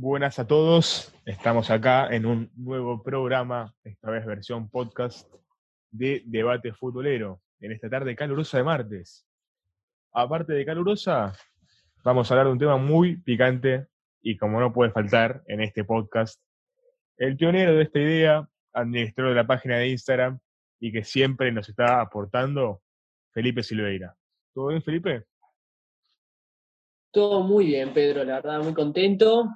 Buenas a todos, estamos acá en un nuevo programa, esta vez versión podcast de Debate Futbolero, en esta tarde calurosa de martes. Aparte de calurosa, vamos a hablar de un tema muy picante y como no puede faltar en este podcast, el pionero de esta idea, administrador de la página de Instagram y que siempre nos está aportando, Felipe Silveira. ¿Todo bien, Felipe? Todo muy bien, Pedro, la verdad, muy contento,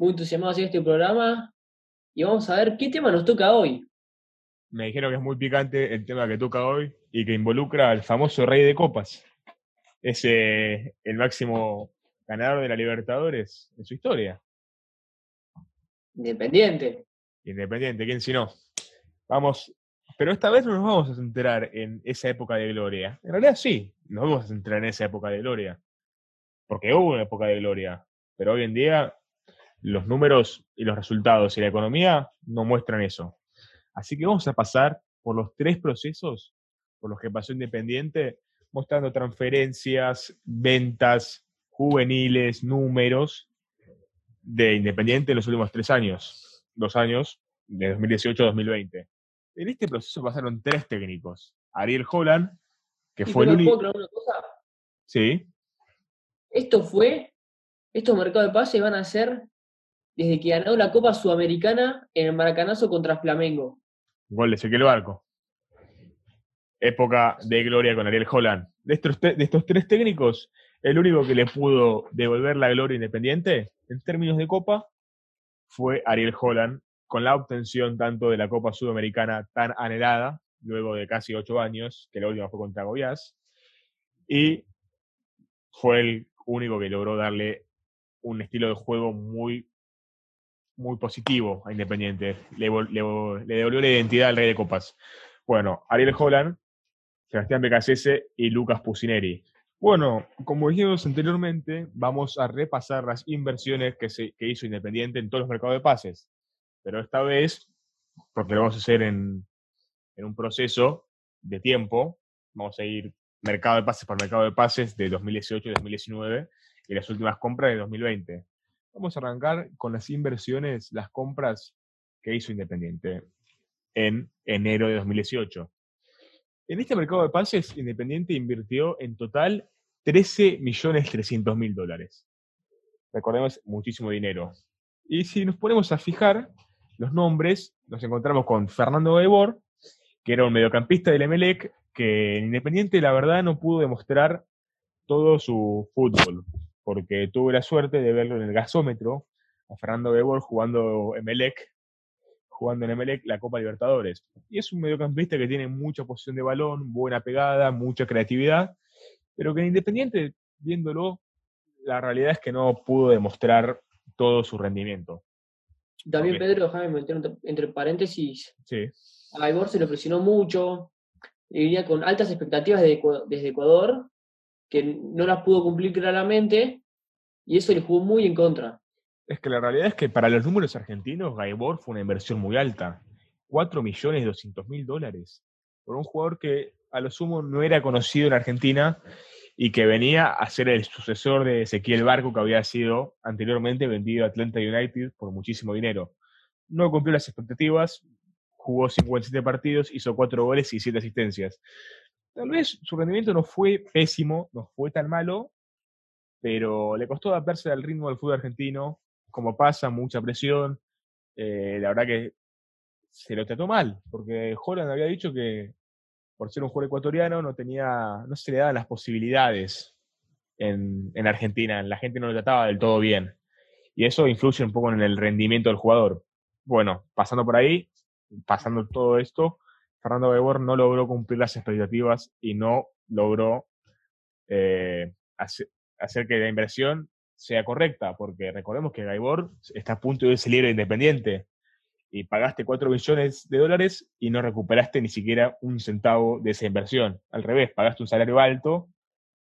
muy entusiasmado hacer este programa y vamos a ver qué tema nos toca hoy. Me dijeron que es muy picante el tema que toca hoy y que involucra al famoso Rey de Copas. Es eh, el máximo ganador de la Libertadores en su historia. Independiente. Independiente, ¿quién si no? Vamos, pero esta vez no nos vamos a centrar en esa época de gloria. En realidad sí, nos vamos a centrar en esa época de gloria. Porque hubo una época de gloria. Pero hoy en día los números y los resultados y la economía no muestran eso. Así que vamos a pasar por los tres procesos por los que pasó Independiente, mostrando transferencias, ventas, juveniles, números de Independiente en los últimos tres años, dos años, de 2018 a 2020. En este proceso pasaron tres técnicos. Ariel Holland, que fue el único... una cosa? Sí. Esto fue, estos mercados de pases van a ser desde que ganó la Copa Sudamericana en el Maracanazo contra Flamengo. Gol de Ezequiel Barco. Época de gloria con Ariel Holland. De estos, de estos tres técnicos, el único que le pudo devolver la gloria independiente en términos de Copa fue Ariel Holland, con la obtención tanto de la Copa Sudamericana tan anhelada, luego de casi ocho años, que la última fue contra Goiás, y fue el único que logró darle un estilo de juego muy muy positivo a Independiente. Le, devolvió la identidad al Rey de Copas. Bueno, Ariel Holland, Sebastián Becasese y Lucas Pusineri. Bueno, como dijimos anteriormente, vamos a repasar las inversiones que, se, hizo Independiente en todos los mercados de pases. Pero esta vez, porque lo vamos a hacer en, en un proceso de tiempo, vamos a ir mercado de pases por mercado de pases de 2018 y 2019 y las últimas compras de 2020. Vamos a arrancar con las inversiones, las compras que hizo Independiente en enero de 2018. En este mercado de pases, Independiente invirtió en total 13.300.000 dólares. Recordemos, muchísimo dinero. Y si nos ponemos a fijar los nombres, nos encontramos con Fernando Gaibor, que era un mediocampista del Emelec, que en Independiente la verdad no pudo demostrar todo su fútbol porque tuve la suerte de verlo en el gasómetro, a Fernando Bebor jugando Emelec, jugando en Emelec la Copa Libertadores. Y es un mediocampista que tiene mucha posición de balón, buena pegada, mucha creatividad, pero que en Independiente, viéndolo, la realidad es que no pudo demostrar todo su rendimiento. También Pedro, déjame meter entre paréntesis. Sí. A Bebor se le presionó mucho, venía con altas expectativas desde Ecuador, que no las pudo cumplir claramente y eso le jugó muy en contra. Es que la realidad es que para los números argentinos, Gaibor fue una inversión muy alta. 4 millones 200 mil dólares. Por un jugador que a lo sumo no era conocido en Argentina y que venía a ser el sucesor de Ezequiel Barco, que había sido anteriormente vendido a Atlanta United por muchísimo dinero. No cumplió las expectativas, jugó 57 partidos, hizo 4 goles y 7 asistencias. Tal vez su rendimiento no fue pésimo, no fue tan malo, pero le costó adaptarse al ritmo del fútbol argentino, como pasa, mucha presión. Eh, la verdad que se lo trató mal, porque Holland había dicho que por ser un jugador ecuatoriano no tenía, no se le daban las posibilidades en, en Argentina, la gente no lo trataba del todo bien. Y eso influye un poco en el rendimiento del jugador. Bueno, pasando por ahí, pasando todo esto, Fernando Gaibor no logró cumplir las expectativas y no logró eh, hacer, que la inversión sea correcta, porque recordemos que Gaibor está a punto de salir independiente y pagaste 4 millones de dólares y no recuperaste ni siquiera un centavo de esa inversión. Al revés, pagaste un salario alto,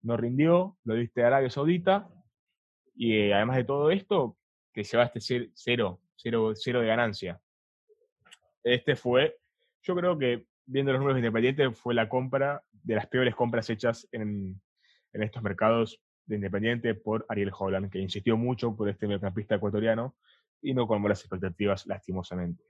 no rindió, lo diste a Arabia Saudita y eh, además de todo esto, te llevaste cero, cero, cero de ganancia. Este fue yo creo que, viendo los números independientes, fue la compra de las peores compras hechas en, estos mercados de Independiente por Ariel Holland, que insistió mucho por este mediocampista ecuatoriano y no colmó las expectativas lastimosamente.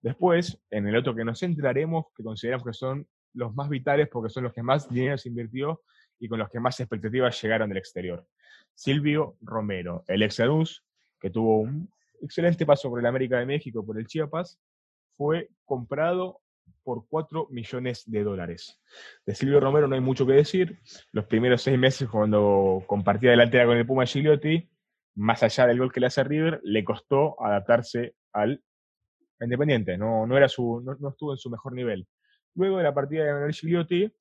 Después, en el otro que nos centraremos, que consideramos que son los más vitales porque son los que más dinero se invirtió y con los que más expectativas llegaron del exterior. Silvio Romero, el ex que tuvo un excelente paso por el América de México, por el Chiapas, fue comprado por 4 millones de dólares. De Silvio Romero no hay mucho que decir. Los primeros seis meses, cuando compartía delantera con el Puma Gigliotti, más allá del gol que le hace River, le costó adaptarse al Independiente. No, no, era su, no, estuvo en su mejor nivel. Luego de la partida de Manuel Gigliotti,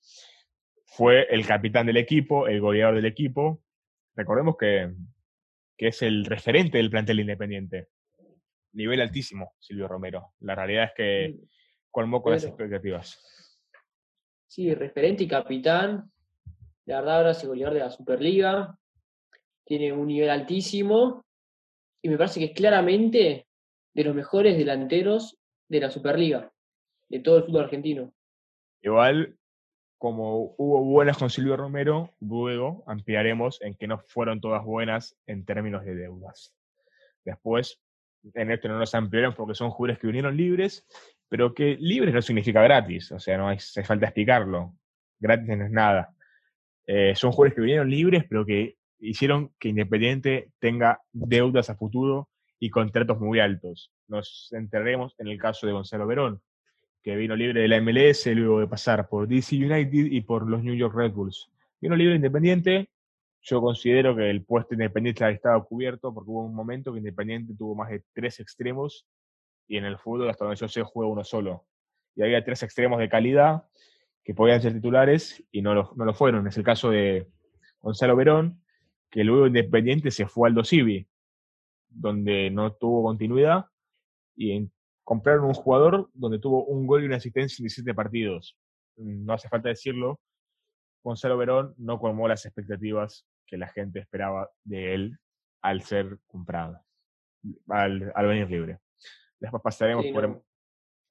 fue el capitán del equipo, el goleador del equipo. Recordemos que, que es el referente del plantel Independiente. Nivel altísimo, Silvio Romero. La realidad es que colmó con las expectativas. Sí, referente y capitán. La verdad, ahora es el goleador de la Superliga. Tiene un nivel altísimo. Y me parece que es claramente de los mejores delanteros de la Superliga, de todo el fútbol argentino. Igual, como hubo buenas con Silvio Romero, luego ampliaremos en que no fueron todas buenas en términos de deudas. Después, en esto no nos ampliaremos porque son jugadores que vinieron libres, pero que libres no significa gratis, o sea, no hace falta explicarlo. Gratis no es nada. Eh, son jugadores que vinieron libres, pero que hicieron que Independiente tenga deudas a futuro y contratos muy altos. Nos enterremos en el caso de Gonzalo Verón, que vino libre de la MLS luego de pasar por DC United y por los New York Red Bulls. Vino libre independiente. Yo considero que el puesto independiente estaba cubierto porque hubo un momento que Independiente tuvo más de tres extremos y en el fútbol, hasta donde yo sé, juega uno solo. Y había tres extremos de calidad que podían ser titulares y no lo, no lo fueron. Es el caso de Gonzalo Verón, que luego Independiente se fue al Dosivi donde no tuvo continuidad, y compraron un jugador donde tuvo un gol y una asistencia en 17 partidos. No hace falta decirlo, Gonzalo Verón no colmó las expectativas que la gente esperaba de él al ser comprado, al, venir libre. Después pasaremos por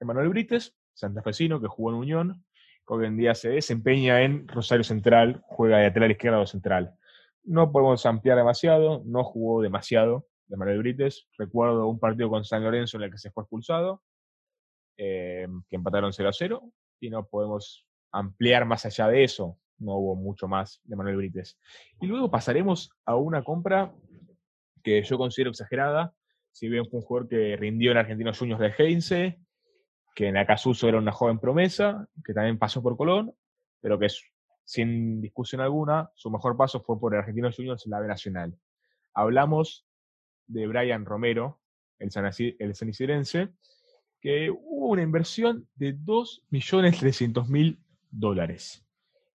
Emanuel Brites, santafesino, que jugó en Unión, que hoy en día se desempeña en Rosario Central, juega de lateral izquierdo o central. No podemos ampliar demasiado, no jugó demasiado, de Manuel Brites. Recuerdo un partido con San Lorenzo en el que se fue expulsado, eh, que empataron 0 a 0, y no podemos ampliar más allá de eso. No hubo mucho más de Manuel Brites. Y luego pasaremos a una compra que yo considero exagerada. Si bien fue un jugador que rindió en Argentinos Juniors de Heinze, que en Acasuso era una joven promesa, que también pasó por Colón, pero que sin discusión alguna, su mejor paso fue por Argentinos Juniors en la B Nacional. Hablamos de Brian Romero, el, San, el sanicirense, que hubo una inversión de 2.300.000 dólares.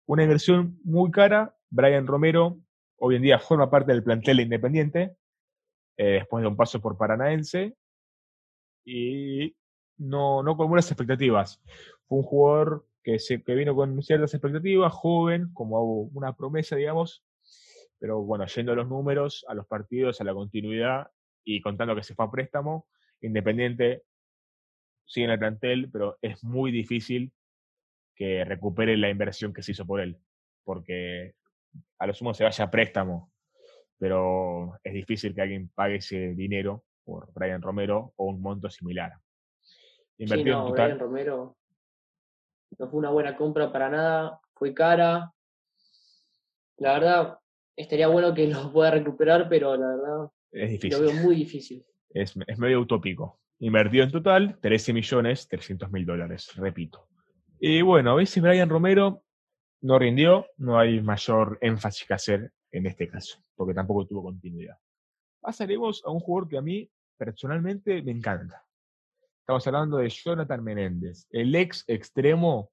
Una inversión muy cara. Brian Romero hoy en día forma parte del plantel Independiente, eh, después de un paso por Paranaense, y no, no con buenas expectativas. Fue un jugador que, se, que vino con ciertas expectativas, joven, como una promesa, digamos, pero bueno, yendo a los números, a los partidos, a la continuidad y contando que se fue a préstamo, Independiente sigue en el plantel, pero es muy difícil que recupere la inversión que se hizo por él, porque a lo sumo se vaya a préstamo, pero es difícil que alguien pague ese dinero por Brian Romero o un monto similar. Invertido sí, Brian Romero no fue una buena compra para nada, fue cara. La verdad, estaría bueno que lo pueda recuperar, pero la verdad es difícil. lo veo muy difícil. Es, medio utópico. Invertido en total 13 millones 300 mil dólares, repito. Y bueno, a veces Brian Romero no rindió, no hay mayor énfasis que hacer en este caso, porque tampoco tuvo continuidad. Pasaremos a un jugador que a mí personalmente me encanta. Estamos hablando de Jonathan Menéndez, el ex extremo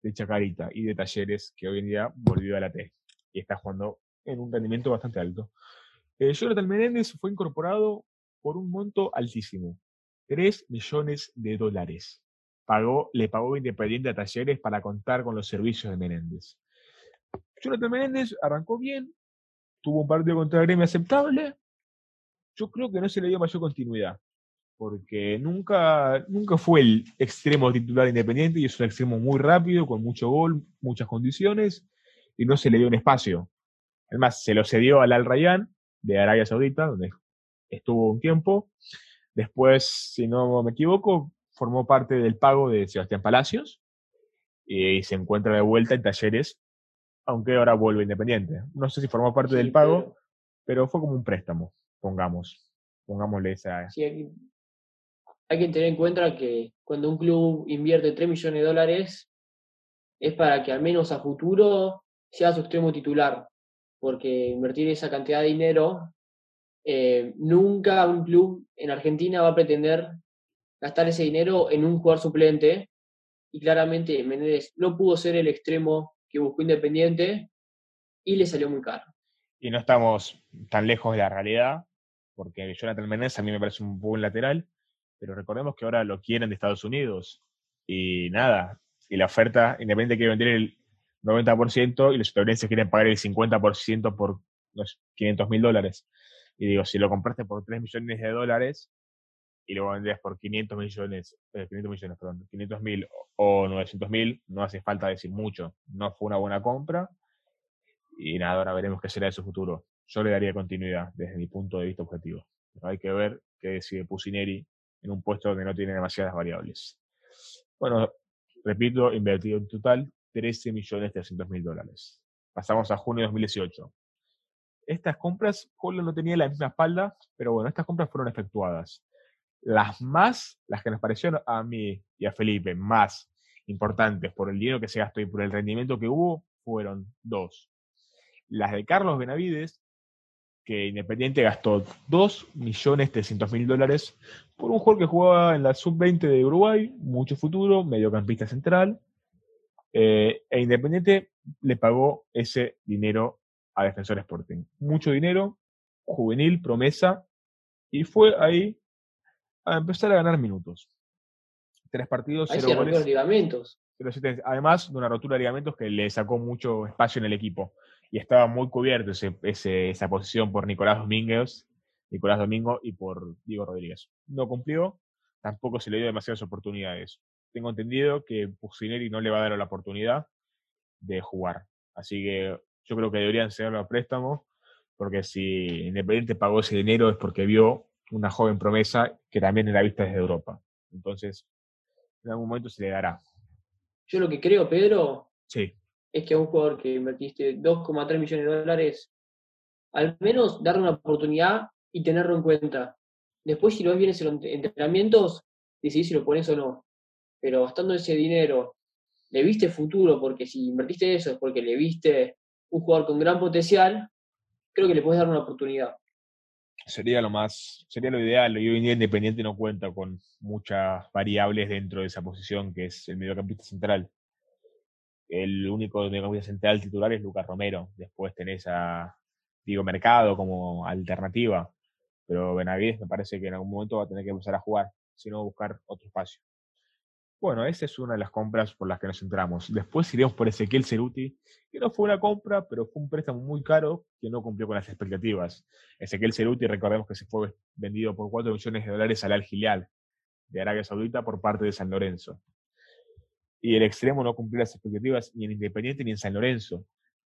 de Chacarita y de Talleres, que hoy en día volvió a la T y está jugando en un rendimiento bastante alto. Eh, Jonathan Menéndez fue incorporado por un monto altísimo, 3 millones de dólares. Pagó, le pagó Independiente a Talleres para contar con los servicios de Menéndez. Jonathan Menéndez arrancó bien, tuvo un partido contra Gremio aceptable. Yo creo que no se le dio mayor continuidad, porque nunca, nunca fue el extremo titular independiente y es un extremo muy rápido, con mucho gol, muchas condiciones, y no se le dio un espacio Además, se lo cedió al Al Rayyan de Arabia Saudita, donde estuvo un tiempo. Después, si no me equivoco, formó parte del pago de Sebastián Palacios y se encuentra de vuelta en talleres, aunque ahora vuelve independiente. No sé si formó parte del pago, pero... fue como un préstamo, pongamos. Pongámosle esa. Sí, hay, hay que tener en cuenta que cuando un club invierte 3 millones de dólares, es para que al menos a futuro sea su extremo titular, porque invertir esa cantidad de dinero, eh, nunca un club en Argentina va a pretender gastar ese dinero en un jugador suplente, y claramente Menezes no pudo ser el extremo que buscó Independiente y le salió muy caro. Y no estamos tan lejos de la realidad, porque Jonathan Menezes a mí me parece un buen lateral, pero recordemos que ahora lo quieren de Estados Unidos y nada, y la oferta Independiente quiere vender el 90% y los estadounidenses quieren pagar el 50% por los 500 mil dólares. Y digo, si lo compraste por 3 millones de dólares y lo vendrías por 500 millones, 500 eh, millones, perdón, 500 mil o 900 mil, no hace falta decir mucho. No fue una buena compra y nada, ahora veremos qué será de su futuro. Yo le daría continuidad desde mi punto de vista objetivo. hay que ver qué decide Pusineri en un puesto donde no tiene demasiadas variables. Bueno, repito, invertido en total 13 millones 300 mil dólares. Pasamos a junio de 2018. Estas compras, Polo no tenía la misma espalda, pero bueno, estas compras fueron efectuadas. Las más, las que nos parecieron a mí y a Felipe más importantes por el dinero que se gastó y por el rendimiento que hubo, fueron dos. Las de Carlos Benavides, que Independiente gastó 2.300.000 dólares por un jugador que jugaba en la sub-20 de Uruguay, mucho futuro, mediocampista central, eh, e Independiente le pagó ese dinero a Defensor Sporting. Mucho dinero, juvenil, promesa, y fue ahí a empezar a ganar minutos. Tres partidos, cero goles. ligamentos. Además de una rotura de ligamentos que le sacó mucho espacio en el equipo y estaba muy cubierto ese, esa posición por Nicolás Domínguez, Nicolás Domingo y por Diego Rodríguez. No cumplió, tampoco se le dio demasiadas oportunidades. Tengo entendido que Pusineri no le va a dar la oportunidad de jugar. Así que yo creo que deberían ser a préstamo, porque si Independiente pagó ese dinero es porque vio una joven promesa que también era vista desde Europa. Entonces, en algún momento se le dará. Yo lo que creo, Pedro, sí es que a un jugador que invertiste 2,3 millones de dólares, al menos darle una oportunidad y tenerlo en cuenta. Después, si lo ves bien en entrenamientos, decidís si lo pones o no. Pero gastando ese dinero, le viste futuro, porque si invertiste eso es porque le viste un jugador con gran potencial, creo que le puedes dar una oportunidad. Sería lo más, sería lo ideal. Y hoy en día Independiente no cuenta con muchas variables dentro de esa posición que es el mediocampista central el único mediocampista central titular es Lucas Romero. Después tenés a Diego Mercado como alternativa. Pero Benavides me parece que en algún momento va a tener que empezar a jugar, sino buscar otro espacio. Bueno, esa es una de las compras por las que nos centramos. Después iremos por Ezequiel Ceruti, que no fue una compra, pero fue un préstamo muy caro que no cumplió con las expectativas. Ezequiel Ceruti, recordemos que se fue vendido por 4 millones de dólares al Al de Arabia Saudita por parte de San Lorenzo y el extremo no cumplió las expectativas ni en Independiente ni en San Lorenzo.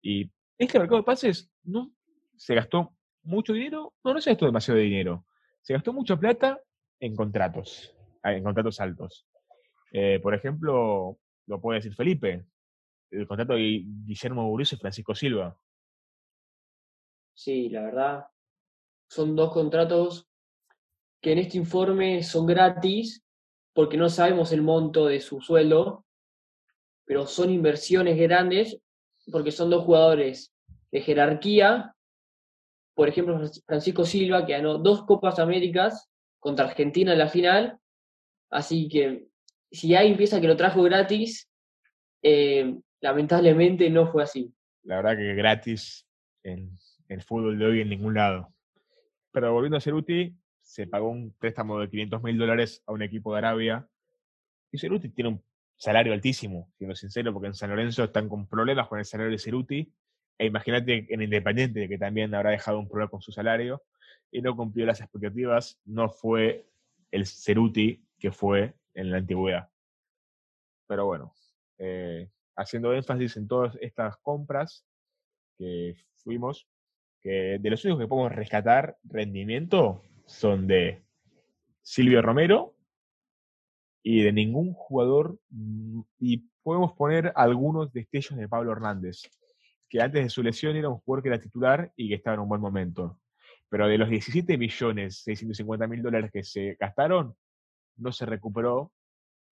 Y este mercado de pases no se gastó mucho dinero, no, no se gastó demasiado dinero, se gastó mucha plata en contratos, en contratos altos. Eh, por ejemplo, lo puede decir Felipe, el contrato de Guillermo Burrizo y Francisco Silva. Sí, la verdad, son dos contratos que en este informe son gratis porque no sabemos el monto de su sueldo, pero son inversiones grandes porque son dos jugadores de jerarquía. Por ejemplo, Francisco Silva, que ganó dos Copas Américas contra Argentina en la final. Así que si hay empieza que lo trajo gratis, eh, lamentablemente no fue así. La verdad que gratis en, el fútbol de hoy en ningún lado. Pero volviendo a Ceruti, se pagó un préstamo de 500 mil dólares a un equipo de Arabia. Y Ceruti tiene un salario altísimo, siendo sincero, porque en San Lorenzo están con problemas con el salario de Ceruti. E imagínate en Independiente, que también habrá dejado un problema con su salario y no cumplió las expectativas, no fue el Ceruti que fue en la antigüedad. Pero bueno, eh, haciendo énfasis en todas estas compras, que fuimos, que de los únicos que podemos rescatar rendimiento son de Silvio Romero y de ningún jugador, mm, y podemos poner algunos destellos de Pablo Hernández, que antes de su lesión era un jugador que era titular y que estaba en un buen momento. Pero de los 17 millones 650 mil dólares que se gastaron, no se recuperó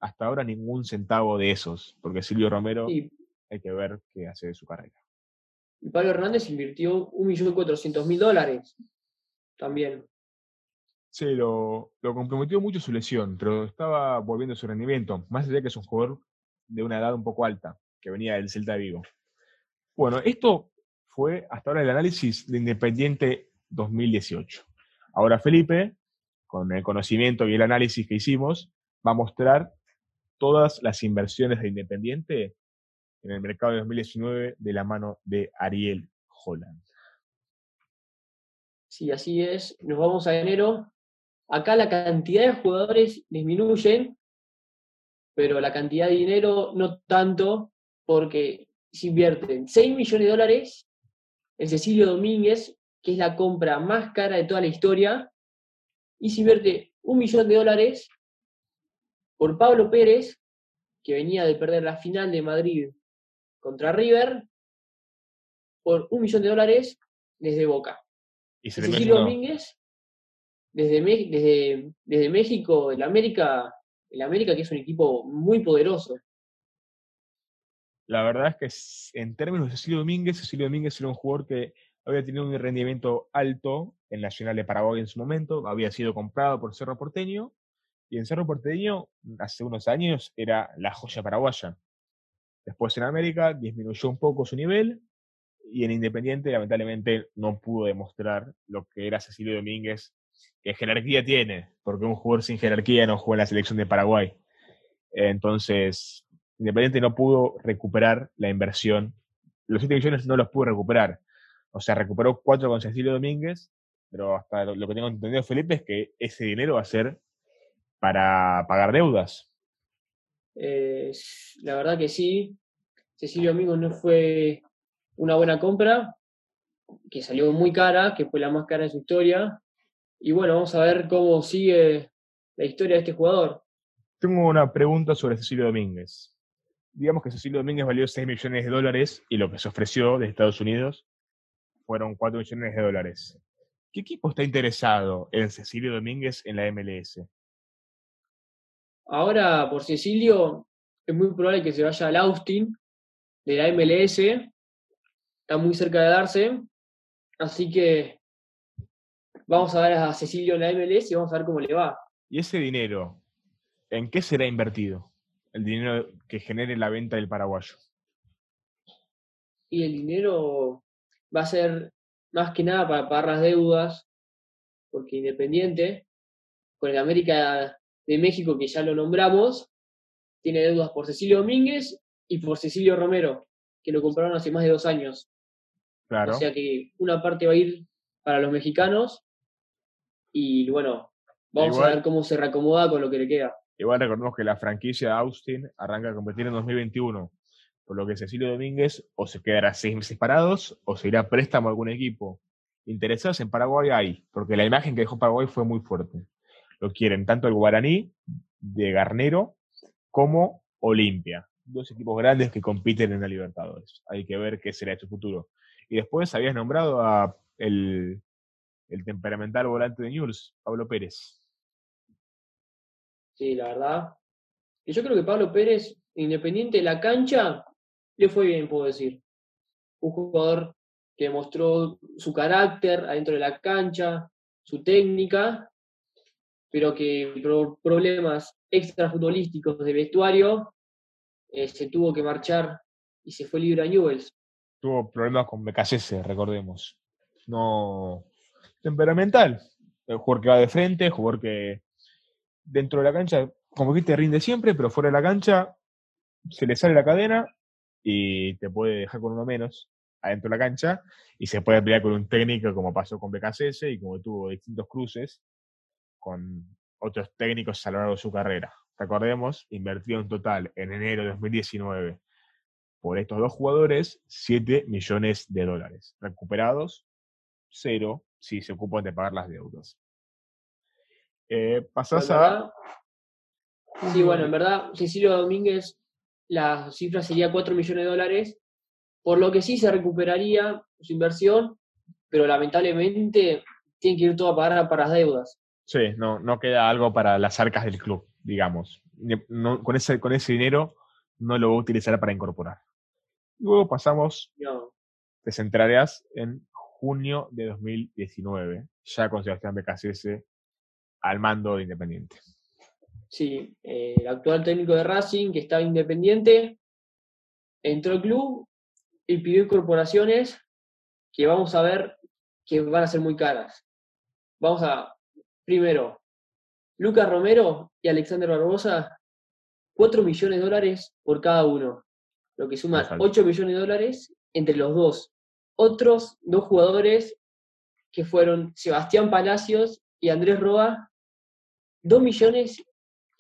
hasta ahora ningún centavo de esos, porque Silvio Romero hay que ver qué hace de su carrera. Y Pablo Hernández invirtió 1.400.000 dólares también. Sí, lo, lo, comprometió mucho su lesión, pero estaba volviendo a su rendimiento, más allá que es un jugador de una edad un poco alta, que venía del Celta de Vigo. Bueno, esto fue hasta ahora el análisis de Independiente 2018. Ahora Felipe, con el conocimiento y el análisis que hicimos, va a mostrar todas las inversiones de Independiente en el mercado de 2019 de la mano de Ariel Holland. Sí, así es. Nos vamos a enero. Acá la cantidad de jugadores disminuye, pero la cantidad de dinero no tanto, porque se invierten 6 millones de dólares en Cecilio Domínguez, que es la compra más cara de toda la historia, y se invierte un millón de dólares por Pablo Pérez, que venía de perder la final de Madrid contra River, por un millón de dólares desde Boca. Y Cecilio Domínguez, desde, desde, desde México, el América, el América, que es un equipo muy poderoso. La verdad es que en términos de Cecilio Domínguez, Cecilio Domínguez era un jugador que había tenido un rendimiento alto en Nacional de Paraguay en su momento, había sido comprado por Cerro Porteño, y en Cerro Porteño hace unos años era la joya paraguaya. Después en América disminuyó un poco su nivel, y en Independiente lamentablemente no pudo demostrar lo que era Cecilio Domínguez, que jerarquía tiene, porque un jugador sin jerarquía no juega en la selección de Paraguay. Entonces, Independiente no pudo recuperar la inversión. Los 7 millones no los pudo recuperar. O sea, recuperó 4 con Cecilio Domínguez, pero hasta lo, que tengo entendido, Felipe, es que ese dinero va a ser para pagar deudas. Eh, la verdad que sí. Cecilio Domínguez no fue una buena compra, que salió muy cara, que fue la más cara de su historia. Y bueno, vamos a ver cómo sigue la historia de este jugador. Tengo una pregunta sobre Cecilio Domínguez. Digamos que Cecilio Domínguez valió 6 millones de dólares y lo que se ofreció de Estados Unidos fueron 4 millones de dólares. ¿Qué equipo está interesado en Cecilio Domínguez en la MLS? Ahora, por Cecilio, es muy probable que se vaya al Austin de la MLS. Está muy cerca de darse. Así que vamos a ver a Cecilio en la MLS y vamos a ver cómo le va. ¿Y ese dinero, en qué será invertido? El dinero que genere la venta del paraguayo. Y el dinero va a ser más que nada para pagar las deudas, porque Independiente, con el América de México, que ya lo nombramos, tiene deudas por Cecilio Domínguez y por Cecilio Romero, que lo compraron hace más de dos años. Claro. O sea que una parte va a ir para los mexicanos y bueno, vamos a ver cómo se reacomoda con lo que le queda. Igual recordemos que la franquicia Austin arranca a competir en 2021 por lo que Cecilio Domínguez o se quedará seis meses parados o se irá a préstamo a algún equipo. Interesados en Paraguay hay, porque la imagen que dejó Paraguay fue muy fuerte. Lo quieren tanto el Guaraní de Garnero como Olimpia. Dos equipos grandes que compiten en la Libertadores. Hay que ver qué será su futuro. Y después habías nombrado a el, el temperamental volante de News, Pablo Pérez. Sí, la verdad. Y yo creo que Pablo Pérez, independiente de la cancha, le fue bien, puedo decir. Un jugador que mostró su carácter adentro de la cancha, su técnica, pero que por problemas extrafutbolísticos de vestuario eh, se tuvo que marchar y se fue libre a Newells. Tuvo problemas con BKC, recordemos. No. Temperamental. El jugador que va de frente, jugador que dentro de la cancha, como que te rinde siempre, pero fuera de la cancha se le sale la cadena y te puede dejar con uno menos adentro de la cancha y se puede pelear con un técnico como pasó con BKCS y como tuvo distintos cruces con otros técnicos a lo largo de su carrera. Recordemos, invertió en total en enero de 2019 por estos dos jugadores 7 millones de dólares. Recuperados, cero si se ocupan de pagar las deudas. Eh, pasás a... Sí, bueno, en verdad, Cecilio Domínguez, la cifra sería 4 millones de dólares, por lo que sí se recuperaría su inversión, pero lamentablemente tiene que ir todo a pagar para las deudas. Sí, no, no queda algo para las arcas del club, digamos. con, ese, con ese dinero no lo va a utilizar para incorporar. Luego pasamos, te centrarás en junio de 2019, ya con Sebastián Becasese al mando de Independiente. Sí, eh, el actual técnico de Racing, que estaba independiente, entró al club y pidió incorporaciones que vamos a ver que van a ser muy caras. Vamos a, primero, Lucas Romero y Alexander Barbosa, 4 millones de dólares por cada uno, lo que suma 8 millones de dólares entre los dos. Otros dos jugadores que fueron Sebastián Palacios y Andrés Roa, 2 millones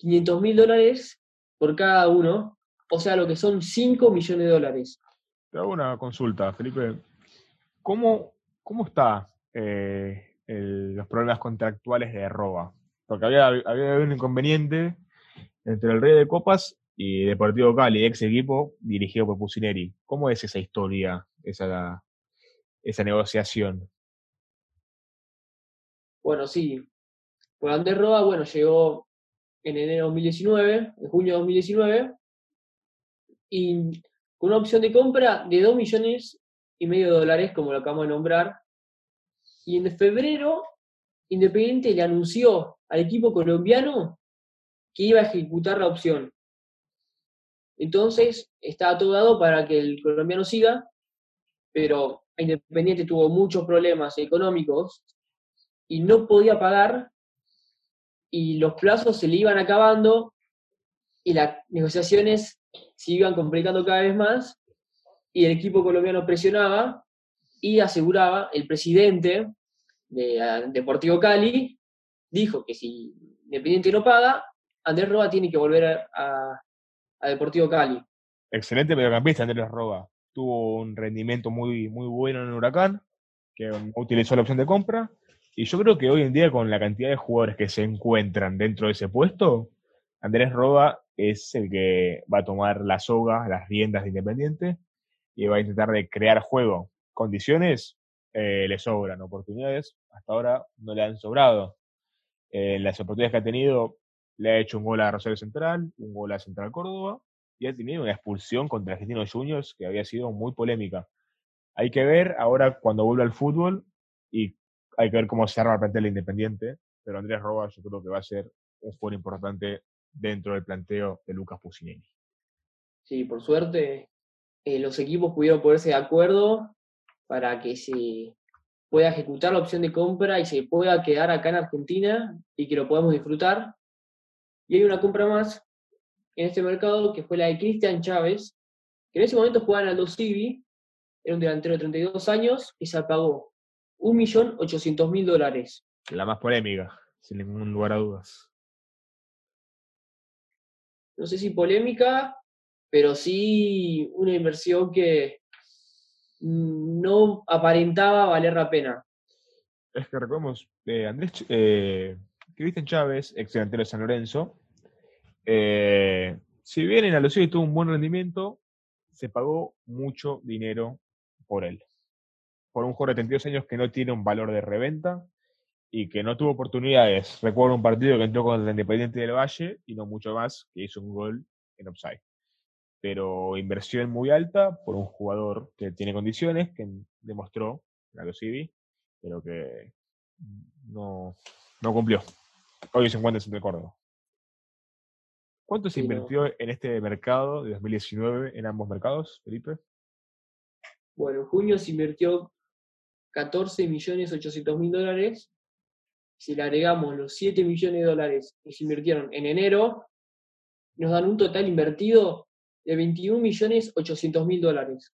500 mil dólares por cada uno, o sea, lo que son 5 millones de dólares. Te hago una consulta, Felipe. ¿Cómo, cómo está eh, los problemas contractuales de Roa? Porque había, había un inconveniente entre el Rey de Copas y Deportivo Cali, ex equipo dirigido por Pusineri. ¿Cómo es esa historia, esa, esa negociación? Bueno, sí. Pues Andrés Roa, bueno, llegó en enero de 2019, en junio de 2019, y con una opción de compra de 2 millones y medio de dólares, como lo acabamos de nombrar. Y en febrero, Independiente le anunció al equipo colombiano que iba a ejecutar la opción. Entonces, estaba todo dado para que el colombiano siga, pero Independiente tuvo muchos problemas económicos y no podía pagar y los plazos se le iban acabando y las negociaciones se iban complicando cada vez más y el equipo colombiano presionaba y aseguraba, el presidente de ah, Deportivo Cali dijo que si Independiente no paga, Andrés Roa tiene que volver a, Deportivo Cali. Excelente mediocampista Andrés Roa. Tuvo un rendimiento muy, muy bueno en el Huracán, que utilizó la opción de compra. Y yo creo que hoy en día, con la cantidad de jugadores que se encuentran dentro de ese puesto, Andrés Roa es el que va a tomar la soga, las riendas de Independiente y va a intentar de crear juego. Condiciones eh, le sobran, oportunidades hasta ahora no le han sobrado. Eh, las oportunidades que ha tenido, le ha hecho un gol a Rosario Central, un gol a Central Córdoba y ha tenido una expulsión contra Argentinos Juniors que había sido muy polémica. Hay que ver ahora cuando vuelva al fútbol y hay que ver cómo se arma el plantel independiente, pero Andrés Roba yo creo que va a ser un jugador importante dentro del planteo de Lucas Pusinelli. Sí, por suerte eh, los equipos pudieron ponerse de acuerdo para que se pueda ejecutar la opción de compra y se pueda quedar acá en Argentina y que lo podamos disfrutar. Y hay una compra más en este mercado que fue la de Cristian Chávez, que en ese momento jugaba en Aldo Civi, era un delantero de 32 años y se pagó 1.800.000 dólares. La más polémica, sin ningún lugar a dudas no sé si polémica, pero sí una inversión que no aparentaba valer la pena. Es que recordemos, eh, Andrés, eh, Cristian Chávez, ex delantero de San Lorenzo, eh, si bien en y tuvo un buen rendimiento, se pagó mucho dinero por él. Por un jugador de 32 años que no tiene un valor de reventa y que no tuvo oportunidades. Recuerdo un partido que entró contra el Independiente del Valle y no mucho más, que hizo un gol en offside. Pero inversión muy alta por un jugador que tiene condiciones, que demostró a los Civi, pero que no, no cumplió. Hoy se encuentra en Córdoba. ¿Cuánto se invirtió en este mercado de 2019 en ambos mercados, Felipe? Bueno, en junio se invirtió 14 millones 800 mil dólares si le agregamos los 7 millones de dólares que se invirtieron en enero, nos dan un total invertido de 21 millones 800 mil dólares.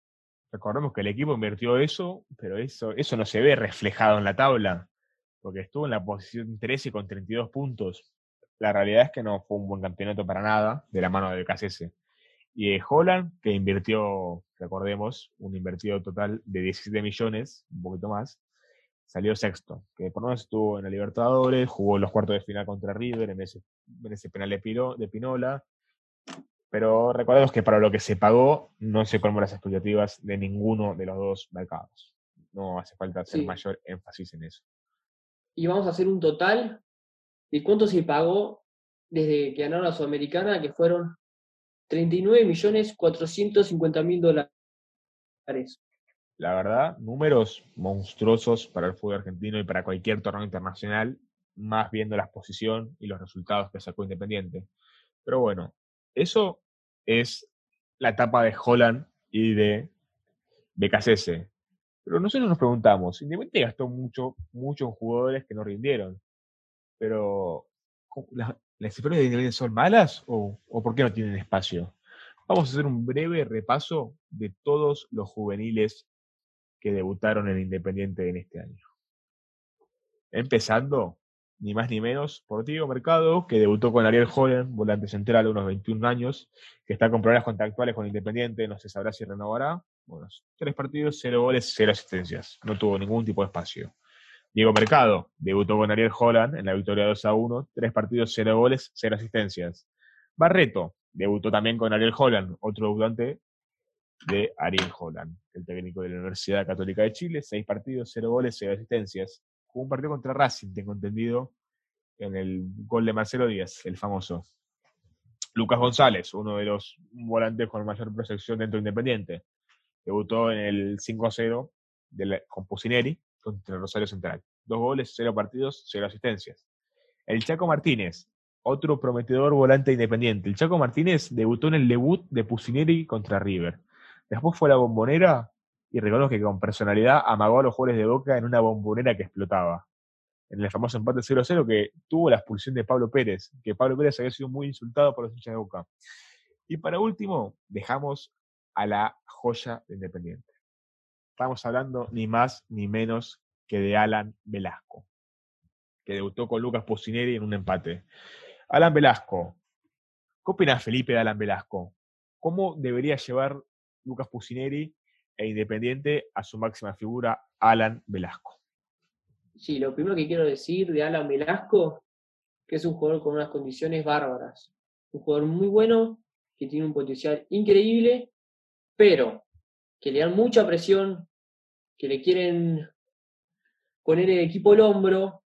Recordemos que el equipo invirtió eso, pero eso, eso no se ve reflejado en la tabla, porque estuvo en la posición 13 con 32 puntos. La realidad es que no fue un buen campeonato para nada de la mano del KCS. Y eh, Holland, que invirtió, recordemos, un invertido total de 17 millones, un poquito más, salió sexto, que por lo menos estuvo en la Libertadores, jugó los cuartos de final contra River en ese, en ese penal de, Piro, de Pinola. Pero recordemos que para lo que se pagó no se colmó las expectativas de ninguno de los dos mercados. No hace falta hacer mayor énfasis en eso. Y vamos a hacer un total de cuánto se pagó desde que ganaron la Sudamericana, que fueron 39 millones 450 mil dólares. La verdad, números monstruosos para el fútbol argentino y para cualquier torneo internacional, más viendo la exposición y los resultados que sacó Independiente. Pero bueno, eso es la etapa de Holland y de BKCS. Pero nosotros nos preguntamos, Independiente gastó mucho, mucho en jugadores que no rindieron. Pero, ¿las, las cifras de Independiente son malas o, por qué no tienen espacio? Vamos a hacer un breve repaso de todos los juveniles que debutaron en Independiente en este año. Empezando, ni más ni menos, por Mercado, que debutó con Ariel Holland, volante central de unos 21 años, que está con problemas contractuales con Independiente, no se sabrá si renovará. Bueno, tres partidos, cero goles, cero asistencias. No tuvo ningún tipo de espacio. Diego Mercado debutó con Ariel Holland en la victoria 2 a 1, tres partidos, cero goles, cero asistencias. Barreto debutó también con Ariel Holland, otro debutante de Ariel Holland, el técnico de la Universidad Católica de Chile, seis partidos, cero goles, cero asistencias. Jugó un partido contra Racing, tengo entendido, en el gol de Marcelo Díaz, el famoso. Lucas González, uno de los volantes con mayor proyección dentro de Independiente. Debutó en el 5-0 con Pusineri contra Rosario Central. Dos goles, cero partidos, cero asistencias. El Chaco Martínez, otro prometedor volante independiente. El Chaco Martínez debutó en el debut de Pusineri contra River. Después fue a la bombonera y reconozco que con personalidad amagó a los jugadores de Boca en una bombonera que explotaba. En el famoso empate 0-0 que tuvo la expulsión de Pablo Pérez, que Pablo Pérez había sido muy insultado por los hinchas de Boca. Y para último, dejamos a la joya de Independiente. Estamos hablando ni más ni menos que de Alan Velasco, que debutó con Lucas Pocineri en un empate. Alan Velasco, ¿qué opinas Felipe de Alan Velasco? ¿Cómo debería llevar Lucas Pusineri e Independiente a su máxima figura, Alan Velasco. Sí, lo primero que quiero decir de Alan Velasco, que es un jugador con unas condiciones bárbaras. Un jugador muy bueno, que tiene un potencial increíble, pero que le dan mucha presión, que le quieren poner el equipo al hombro,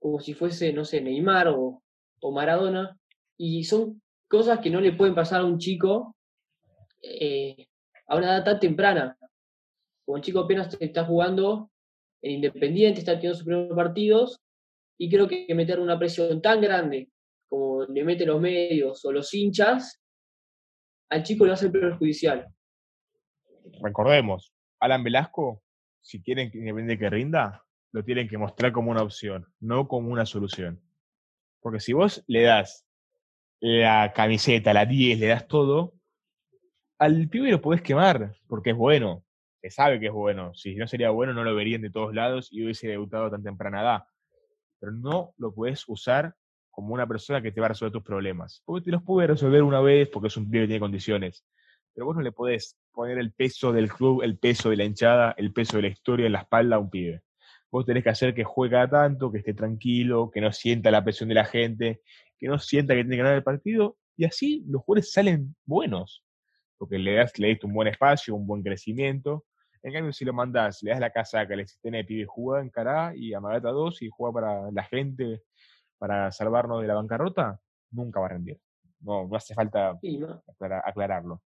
como si fuese, no sé, Neymar o, o Maradona, y son cosas que no le pueden pasar a un chico eh, a una edad tan temprana. Como el chico apenas está jugando en Independiente, está teniendo sus primeros partidos, y creo que meter una presión tan grande como le meten los medios o los hinchas, al chico a ser perjudicial. Recordemos, Alan Velasco, si quieren que que rinda, lo tienen que mostrar como una opción, no como una solución. Porque si vos le das la camiseta, la 10, le das todo, al pibe lo podés quemar, porque es bueno, se sabe que es bueno. Si no sería bueno, no lo verían de todos lados y hubiese debutado tan temprana edad. Pero no lo puedes usar como una persona que te va a resolver tus problemas. Porque te los puede resolver una vez porque es un pibe que tiene condiciones. Pero vos no le podés poner el peso del club, el peso de la hinchada, el peso de la historia en la espalda a un pibe. Vos tenés que hacer que juegue tanto, que esté tranquilo, que no sienta la presión de la gente, que no sienta que tiene que ganar el partido. Y así los jugadores salen buenos porque le, das, le diste un buen espacio, un buen crecimiento. En cambio, si lo mandas, le das la casa que le sistema de pibe, juega en cara y Amagata 2 y juega para la gente, para salvarnos de la bancarrota, nunca va a rendir. No, no hace falta aclararlo.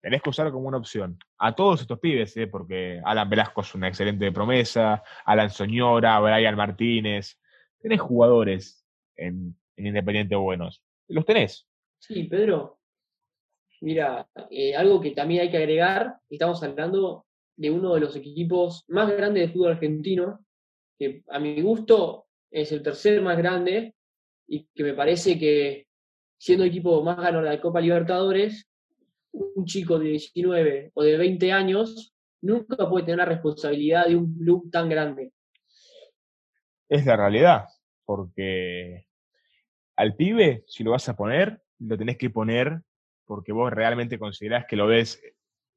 Tenés que usarlo como una opción. A todos estos pibes, ¿eh? porque Alan Velasco es una excelente promesa, Alan Soñora, Brian Martínez. Tenés jugadores en, en Independiente buenos. Los tenés. Sí, Pedro, Mira, eh, algo que también hay que agregar, estamos hablando de uno de los equipos más grandes de fútbol argentino, que a mi gusto es el tercer más grande y que me parece que siendo equipo más ganador de la Copa Libertadores, un chico de 19 o de 20 años nunca puede tener la responsabilidad de un club tan grande. Es la realidad, porque al pibe, si lo vas a poner, lo tenés que poner porque vos realmente considerás que lo ves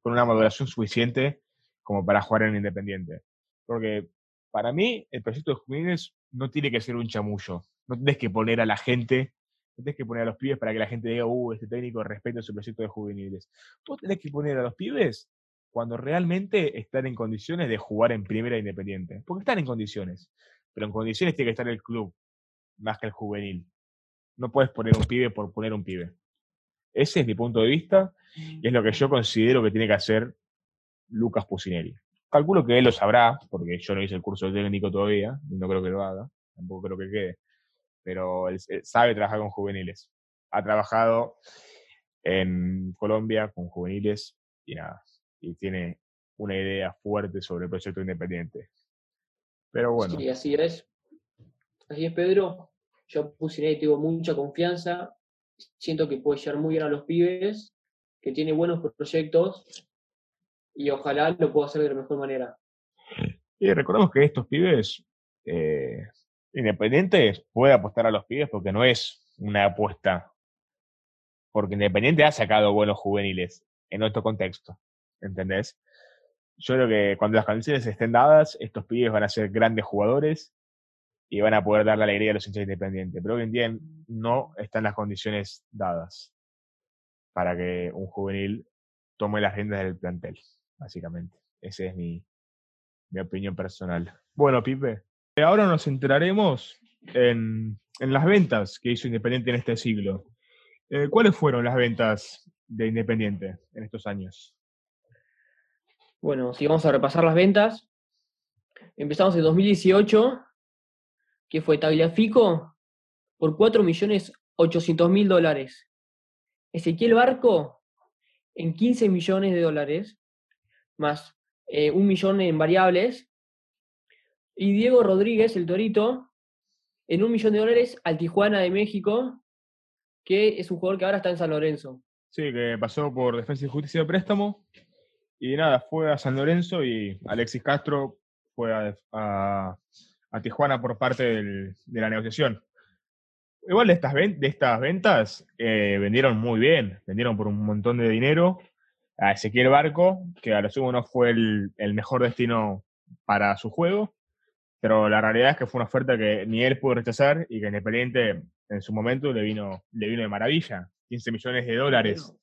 con una maduración suficiente como para jugar en Independiente. Porque para mí el proyecto de juveniles no tiene que ser un chamullo. No tienes que poner a la gente, no tienes que poner a los pibes para que la gente diga, uh, este técnico respeta su proyecto de juveniles. Vos tenés que poner a los pibes cuando realmente están en condiciones de jugar en primera independiente. Porque están en condiciones. Pero en condiciones tiene que estar el club, más que el juvenil. No puedes poner un pibe por poner un pibe. Ese es mi punto de vista y es lo que yo considero que tiene que hacer Lucas Pusineri. Calculo que él lo sabrá, porque yo no hice el curso técnico todavía, y no creo que lo haga, tampoco creo que quede, pero él sabe trabajar con juveniles. Ha trabajado en Colombia con juveniles y nada, y tiene una idea fuerte sobre el proyecto independiente. Pero bueno. Sí, así es. Así es, Pedro. Yo Pusineri tengo mucha confianza. Siento que puede llegar muy bien a los pibes, que tiene buenos proyectos y ojalá lo pueda hacer de la mejor manera. Y recordemos que estos pibes eh, independientes puede apostar a los pibes porque no es una apuesta. Porque Independiente ha sacado buenos juveniles en otro contexto. ¿Entendés? Yo creo que cuando las condiciones estén dadas, estos pibes van a ser grandes jugadores y van a poder dar la alegría a los hinchas independientes. Pero hoy en día no están las condiciones dadas para que un juvenil tome las riendas del plantel básicamente. Esa es mi, opinión personal. Bueno, Pipe, ahora nos centraremos en, las ventas que hizo Independiente en este siglo. Eh, ¿Cuáles fueron las ventas de Independiente en estos años? Bueno, si vamos a repasar las ventas, empezamos en 2018, que fue Tagliafico por 4.800.000 dólares. Ezequiel Barco en 15 millones de dólares más eh, un millón en variables. Y Diego Rodríguez, el Torito, en un millón de dólares al Tijuana de México, que es un jugador que ahora está en San Lorenzo. Sí, que pasó por Defensa y Justicia de Préstamo. Y nada, fue a San Lorenzo y Alexis Castro fue a, Tijuana por parte de la negociación. Igual de estas, de estas ventas eh, vendieron muy bien, vendieron por un montón de dinero a Ezequiel Barco, que a lo sumo no fue el, mejor destino para su juego, pero la realidad es que fue una oferta que ni él pudo rechazar y que Independiente en su momento le vino, le vino de maravilla, 15 millones de dólares.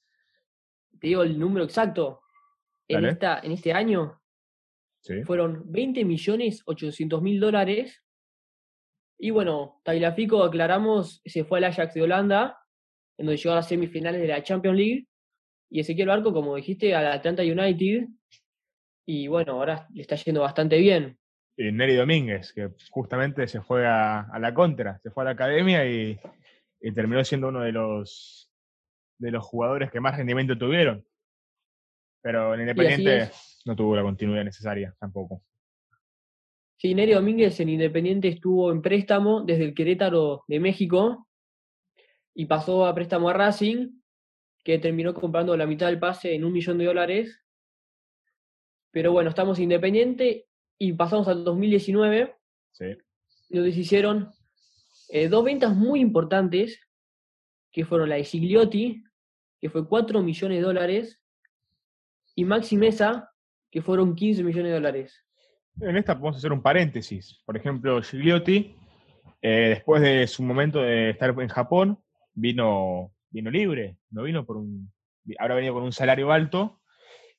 Te digo el número exacto. En, esta, en este año fueron 20 millones 800 mil dólares. Y bueno, Tagliafico, aclaramos, se fue al Ajax de Holanda, en donde llegó a las semifinales de la Champions League y Ezequiel Barco, como dijiste, al Atlanta United. Y bueno, ahora le está yendo bastante bien. Y Neri Domínguez, que justamente se fue a, la contra, se fue a la academia y, terminó siendo uno de los, de los jugadores que más rendimiento tuvieron. Pero en Independiente no tuvo la continuidad necesaria tampoco. Sí, Neri Domínguez en Independiente estuvo en préstamo desde el Querétaro de México y pasó a préstamo a Racing que terminó comprando la mitad del pase en un millón de dólares. Pero bueno, estamos independientes y pasamos al 2019, sí. donde se hicieron eh, dos ventas muy importantes, que fueron la de Gigliotti, que fue 4 millones de dólares, y Maxi Mesa, que fueron 15 millones de dólares. En esta podemos hacer un paréntesis. Por ejemplo, Gigliotti, eh, después de su momento de estar en Japón, vino vino libre, no vino por un. Ahora venido con un salario alto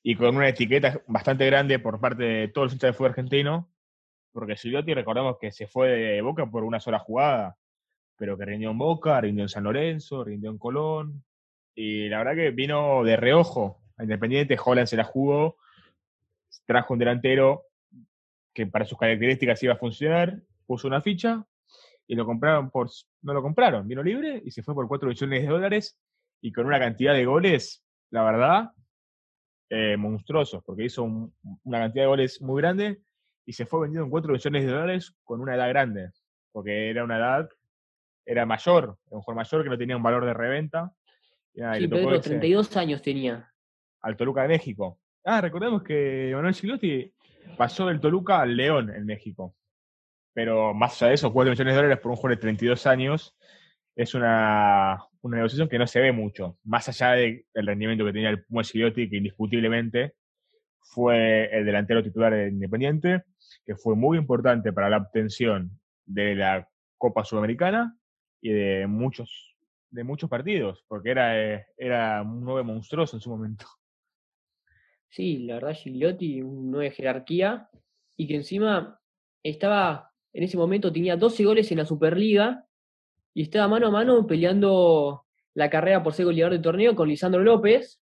y con una etiqueta bastante grande por parte de todos los hinchas de fútbol argentino, porque Silviotti recordamos que se fue de Boca por una sola jugada, pero que rindió en Boca, rindió en San Lorenzo, rindió en Colón, y la verdad que vino de reojo a Independiente, Holland se la jugó, trajo un delantero que para sus características iba a funcionar, puso una ficha y lo compraron por, no lo compraron, vino libre y se fue por 4 millones de dólares y con una cantidad de goles, la verdad, eh, monstruosos, porque hizo una cantidad de goles muy grande y se fue vendido en 4 millones de dólares con una edad grande, porque era una edad, era mayor, era un jugador mayor que no tenía un valor de reventa. sí, Pedro, 32 años tenía. Al Toluca de México. Ah, recordemos que Manuel Gilotti pasó del Toluca al León en México. Pero más allá de eso, 4 millones de dólares por un jugador de 32 años es una, una negociación que no se ve mucho, más allá del rendimiento que tenía el Puma Gigliotti, que indiscutiblemente fue el delantero titular de Independiente, que fue muy importante para la obtención de la Copa Sudamericana y de muchos, de muchos partidos, porque era, eh, era un nueve monstruoso en su momento. Sí, la verdad, Gigliotti, un 9 de jerarquía, y que encima estaba, en ese momento tenía 12 goles en la Superliga, y estaba mano a mano peleando la carrera por ser goleador de torneo con Lisandro López,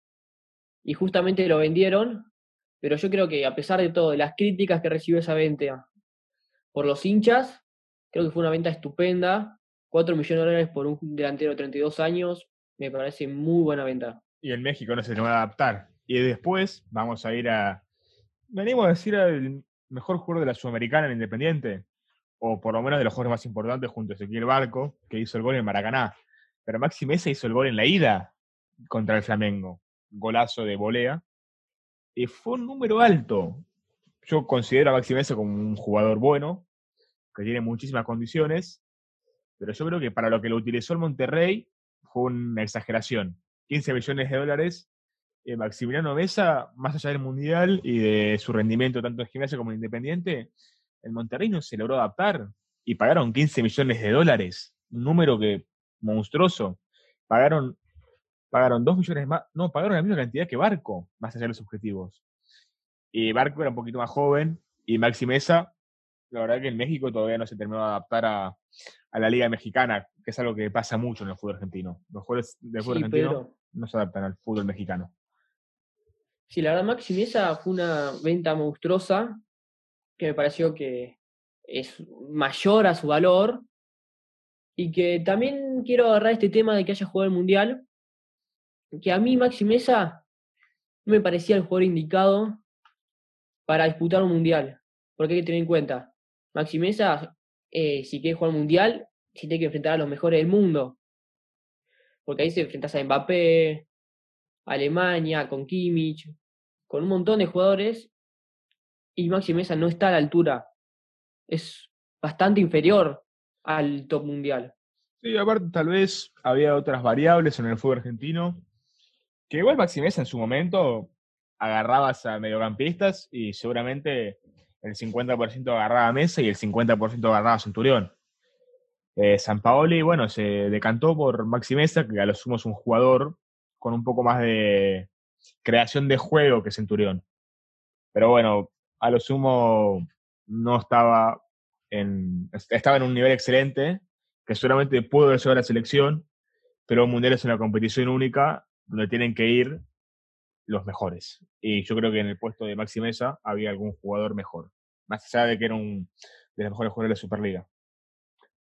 y justamente lo vendieron, pero yo creo que a pesar de todo, de las críticas que recibió esa venta por los hinchas, creo que fue una venta estupenda, 4 millones de dólares por un delantero de 32 años, me parece muy buena venta. Y en México no se le va a adaptar. Y después vamos a ir a. Venimos a decir al mejor jugador de la Sudamericana en Independiente, o por lo menos de los jugadores más importantes, junto a Ezequiel Barco, que hizo el gol en Maracaná. Pero Maxi Mesa hizo el gol en la ida contra el Flamengo. Golazo de volea. Y fue un número alto. Yo considero a Maxi Mesa como un jugador bueno, que tiene muchísimas condiciones, pero yo creo que para lo que lo utilizó el Monterrey fue una exageración. 15 millones de dólares eh, Maximiliano Mesa, más allá del Mundial y de su rendimiento tanto en gimnasia como en Independiente, el Monterrey no se logró adaptar y pagaron 15 millones de dólares, un número que monstruoso. Pagaron, pagaron 2 millones más, no, pagaron la misma cantidad que Barco, más allá de los objetivos. Y Barco era un poquito más joven y Maxi Mesa, la verdad que en México todavía no se terminó de adaptar a, la Liga Mexicana, que es algo que pasa mucho en el fútbol argentino. Los jugadores del fútbol argentino no se adaptan al fútbol mexicano. Sí, la verdad, Maxi Mesa fue una venta monstruosa que me pareció que es mayor a su valor y que también quiero agarrar este tema de que haya jugado el Mundial, que a mí Maxi Mesa no me parecía el jugador indicado para disputar un Mundial, porque hay que tener en cuenta, Maxi Mesa, eh, si quiere jugar un Mundial, si tiene que enfrentar a los mejores del mundo, porque ahí se enfrentas a Mbappé, Alemania, con Kimmich, con un montón de jugadores, y Maxi Mesa no está a la altura. Es bastante inferior al top mundial. Sí, aparte tal vez había otras variables en el fútbol argentino, que igual Maxi Mesa en su momento agarrabas a mediocampistas y seguramente el 50% agarraba a Mesa y el 50% agarraba a Centurión. Eh, San Paoli, bueno, se decantó por Maxi Mesa, que a lo sumo es un jugador con un poco más de creación de juego que Centurión. Pero bueno, a lo sumo no estaba en, estaba en un nivel excelente, que seguramente pudo haber a la selección, pero un mundial es una competición única donde tienen que ir los mejores. Y yo creo que en el puesto de Maxi Mesa había algún jugador mejor, más allá de que era un de los mejores jugadores de la Superliga.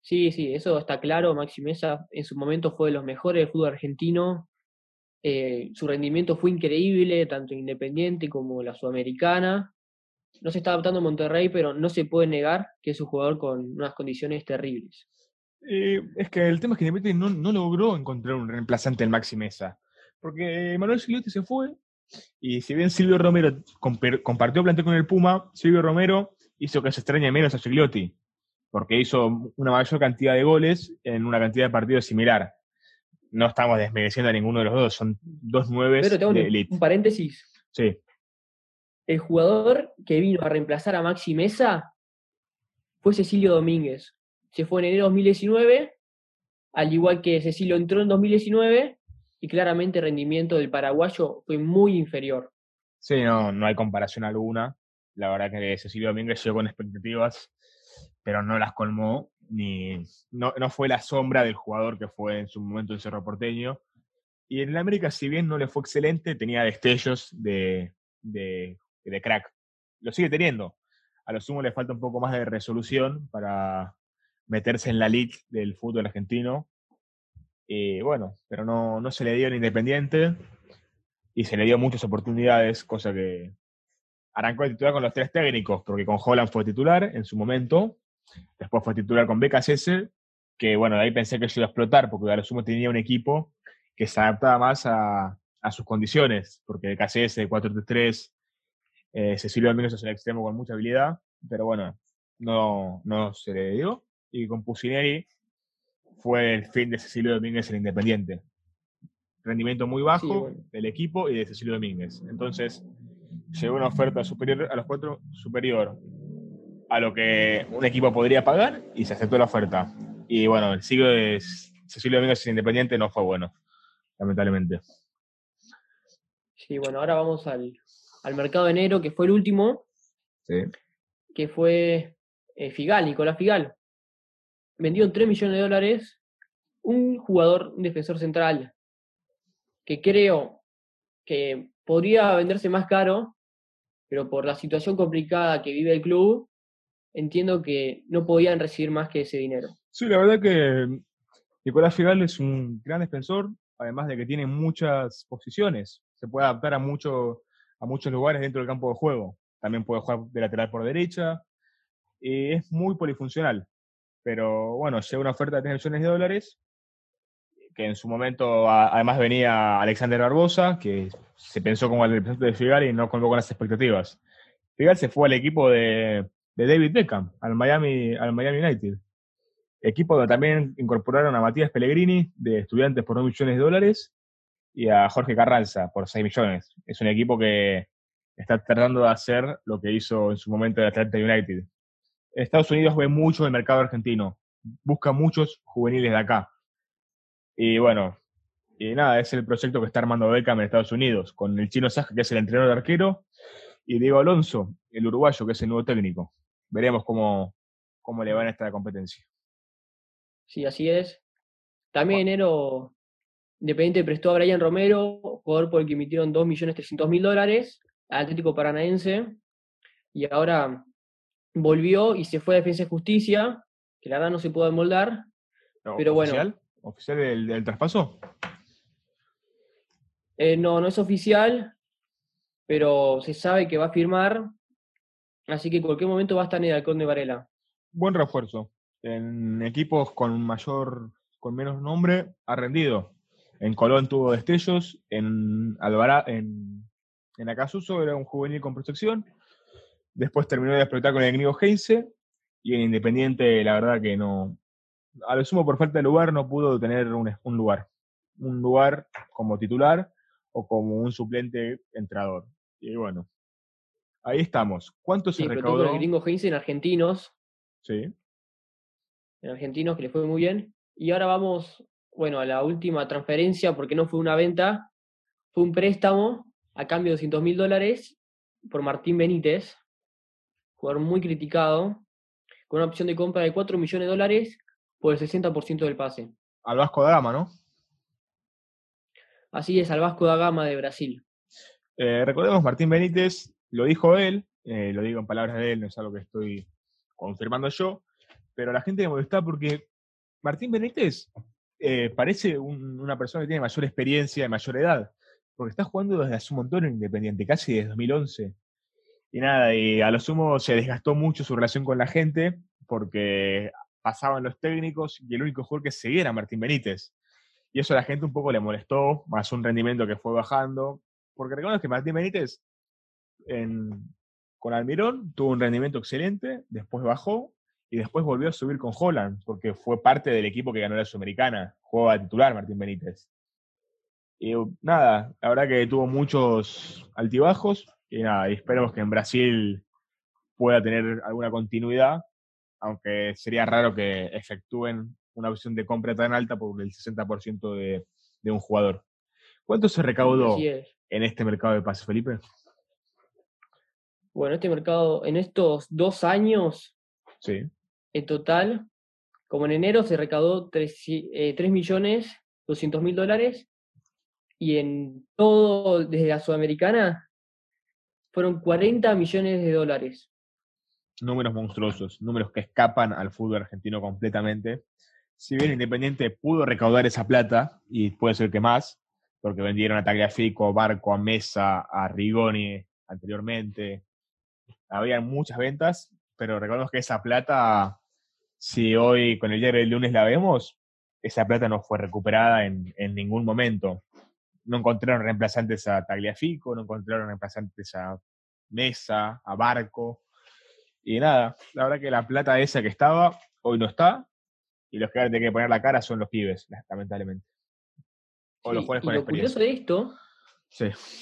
Sí, sí, eso está claro. Maxi Mesa en su momento fue de los mejores del fútbol argentino. Eh, su rendimiento fue increíble, tanto Independiente como la Sudamericana. No se está adaptando a Monterrey, pero no se puede negar que es un jugador con unas condiciones terribles. Eh, es que el tema es que Independiente no, no logró encontrar un reemplazante en Maxi Mesa. Porque Manuel Silviotti se fue, y si bien Silvio Romero compartió plantel con el Puma, Silvio Romero hizo que se extrañe menos a Gigliotti, porque hizo una mayor cantidad de goles en una cantidad de partidos similar no estamos desmereciendo a ninguno de los dos, son dos nueve Pero tengo un, paréntesis. Sí. El jugador que vino a reemplazar a Maxi Mesa fue Cecilio Domínguez. Se fue en enero de 2019, al igual que Cecilio entró en 2019 y claramente el rendimiento del paraguayo fue muy inferior. Sí, no, no hay comparación alguna. La verdad que Cecilio Domínguez llegó con expectativas, pero no las colmó ni no, fue la sombra del jugador que fue en su momento en Cerro Porteño. Y en el América, si bien no le fue excelente, tenía destellos de, de, crack. Lo sigue teniendo. A lo sumo le falta un poco más de resolución para meterse en la league del fútbol argentino. Y bueno, pero no, no se le dio en Independiente y se le dio muchas oportunidades, cosa que arrancó de titular con los tres técnicos, porque con Holland fue titular en su momento, Después fue titular con BKSS, que bueno, de ahí pensé que se iba a explotar, porque a lo sumo tenía un equipo que se adaptaba más a, sus condiciones, porque BKSS, 4-3-3, eh, Cecilio Domínguez es un extremo con mucha habilidad, pero bueno, no, no se le dio. Y con Pusineri fue el fin de Cecilio Domínguez en Independiente. Rendimiento muy bajo del equipo y de Cecilio Domínguez. Entonces, llegó una oferta superior a los cuatro, superior a lo que un equipo podría pagar y se aceptó la oferta. Y bueno, el siglo de Cecilio Domínguez en Independiente no fue bueno, lamentablemente. Sí, bueno, ahora vamos al, mercado de enero, que fue el último. Sí. Que fue eh, Figal, Nicolás Figal. Vendió en 3 millones de dólares un jugador, un defensor central, que creo que podría venderse más caro, pero por la situación complicada que vive el club, entiendo que no podían recibir más que ese dinero. Sí, la verdad que Nicolás Figal es un gran defensor, además de que tiene muchas posiciones. Se puede adaptar a, mucho, a muchos lugares dentro del campo de juego. También puede jugar de lateral por derecha. Y es muy polifuncional. Pero bueno, llega una oferta de 3 millones de dólares, que en su momento además venía Alexander Barbosa, que se pensó como el representante de Figal y no con las expectativas. Figal se fue al equipo de, David Beckham, al Miami, al Miami United. Equipo donde también incorporaron a Matías Pellegrini, de estudiantes por 2 millones de dólares, y a Jorge Carranza por 6 millones. Es un equipo que está tratando de hacer lo que hizo en su momento el Atlanta United. Estados Unidos ve mucho el mercado argentino, busca muchos juveniles de acá. Y bueno, y nada, es el proyecto que está armando Beckham en Estados Unidos, con el chino Saja, que es el entrenador de arquero, y Diego Alonso, el uruguayo, que es el nuevo técnico. Veremos cómo, cómo le va en esta competencia. Sí, así es. También enero Independiente prestó a Brian Romero, jugador por el que emitieron 2.300.000 dólares, al Atlético Paranaense, y ahora volvió y se fue a Defensa y Justicia, que la verdad no se pudo moldar, pero ¿Oficial? bueno. ¿Oficial del, traspaso? Eh, no, no es oficial, pero se sabe que va a firmar, así que en cualquier momento va a estar en el Halcón de Varela. Buen refuerzo en equipos con mayor, con menos nombre, ha rendido. En Colón tuvo destellos, en Alvará, en, en Acasuso era un juvenil con protección. Después terminó de explotar con el Gringo Heinze. Y en Independiente, la verdad que no. A lo sumo, por falta de lugar, no pudo tener un, un lugar. Un lugar como titular o como un suplente entrador. Y bueno, ahí estamos. ¿Cuánto se recaudó? el Gringo Heinze en argentinos. Sí en Argentinos, que le fue muy bien. Y ahora vamos, bueno, a la última transferencia, porque no fue una venta, fue un préstamo a cambio de 200 mil dólares por Martín Benítez, jugador muy criticado, con una opción de compra de 4 millones de dólares por el 60% del pase. Al Vasco da Gama, ¿no? Así es, al Vasco da Gama de Brasil. Eh, recordemos, Martín Benítez, lo dijo él, eh, lo digo en palabras de él, no es algo que estoy confirmando yo, pero la gente me molesta porque Martín Benítez eh, parece una persona que tiene mayor experiencia y mayor edad, porque está jugando desde hace un montón en Independiente, casi desde 2011. Y nada, y a lo sumo se desgastó mucho su relación con la gente, porque pasaban los técnicos y el único jugador que seguía era Martín Benítez. Y eso a la gente un poco le molestó, más un rendimiento que fue bajando, porque recuerdo que Martín Benítez con Almirón tuvo un rendimiento excelente, después bajó y después volvió a subir con Holland, porque fue parte del equipo que ganó la Sudamericana. Jugó a titular Martín Benítez. Y nada, la verdad que tuvo muchos altibajos, y nada, y esperemos que en Brasil pueda tener alguna continuidad, aunque sería raro que efectúen una opción de compra tan alta por el 60% de, de un jugador. ¿Cuánto se recaudó en este mercado de pases, Felipe? Bueno, este mercado, en estos dos años, sí. En total, como en enero se recaudó 3, eh, millones 200 mil dólares y en todo desde la Sudamericana fueron 40 millones de dólares. Números monstruosos, números que escapan al fútbol argentino completamente. Si bien Independiente pudo recaudar esa plata, y puede ser que más, porque vendieron a Tagliafico, Barco, a Mesa, a Rigoni anteriormente, había muchas ventas, pero recordemos que esa plata si hoy con el diario del lunes la vemos, esa plata no fue recuperada en, ningún momento. No encontraron reemplazantes a Tagliafico, no encontraron reemplazantes a Mesa, a Barco. Y nada, la verdad que la plata esa que estaba, hoy no está. Y los que ahora tienen que poner la cara son los pibes, lamentablemente. O los jugadores con lo curioso de esto,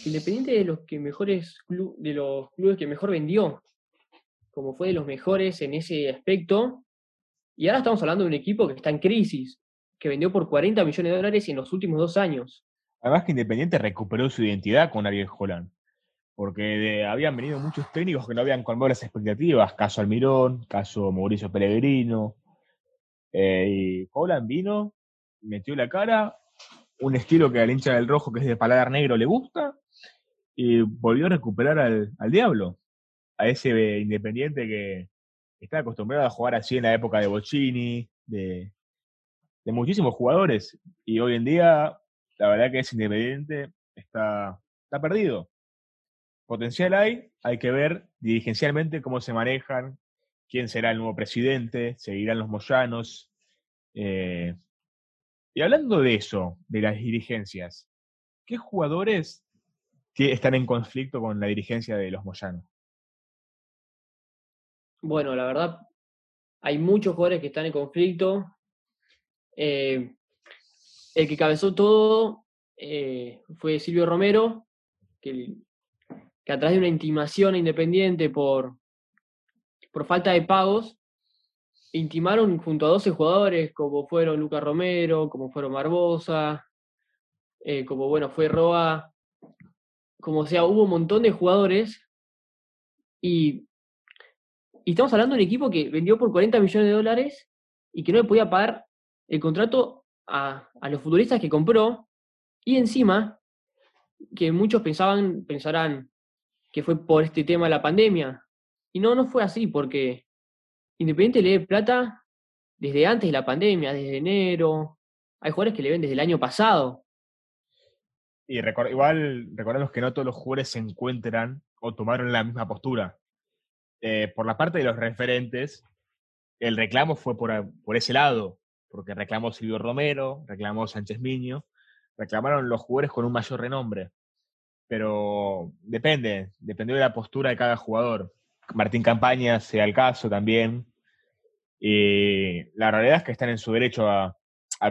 Independiente de los que mejores de los clubes que mejor vendió, como fue de los mejores en ese aspecto, y ahora estamos hablando de un equipo que está en crisis, que vendió por 40 millones de dólares en los últimos dos años. Además que Independiente recuperó su identidad con Ariel Holland, porque habían venido muchos técnicos que no habían colmado las expectativas, caso Almirón, caso Mauricio Pellegrino, eh, y Holland vino, metió la cara, un estilo que al hincha del rojo, que es de paladar negro, le gusta, y volvió a recuperar al, diablo, a ese Independiente que está acostumbrado a jugar así en la época de Bocini, de, muchísimos jugadores, y hoy en día la verdad que ese Independiente está, está perdido. Potencial hay, hay que ver dirigencialmente cómo se manejan, quién será el nuevo presidente, seguirán los Moyanos. Eh, y hablando de eso, de las dirigencias, ¿qué jugadores están en conflicto con la dirigencia de los Moyanos? Bueno, la verdad, hay muchos jugadores que están en conflicto. Eh, el que cabezó todo eh, fue Silvio Romero, que, a través de una intimación independiente por, por falta de pagos, intimaron junto a 12 jugadores, como fueron Lucas Romero, como fueron Barbosa, eh, como bueno, fue Roa, como sea, hubo un montón de jugadores y, y estamos hablando de un equipo que vendió por 40 millones de dólares y que no le podía pagar el contrato a, los futbolistas que compró y encima que muchos pensaban, pensarán que fue por este tema de la pandemia. Y no, no fue así, porque Independiente le dé plata desde antes de la pandemia, desde enero. Hay jugadores que le ven desde el año pasado. Y igual recordemos que no todos los jugadores se encuentran o tomaron la misma postura. Eh, por la parte de los referentes, el reclamo fue por, por ese lado porque reclamó Silvio Romero, reclamó Sánchez Miño, reclamaron los jugadores con un mayor renombre. Pero depende, dependió de la postura de cada jugador. Martín Campaña, sea el caso también. Y la realidad es que están en su derecho a,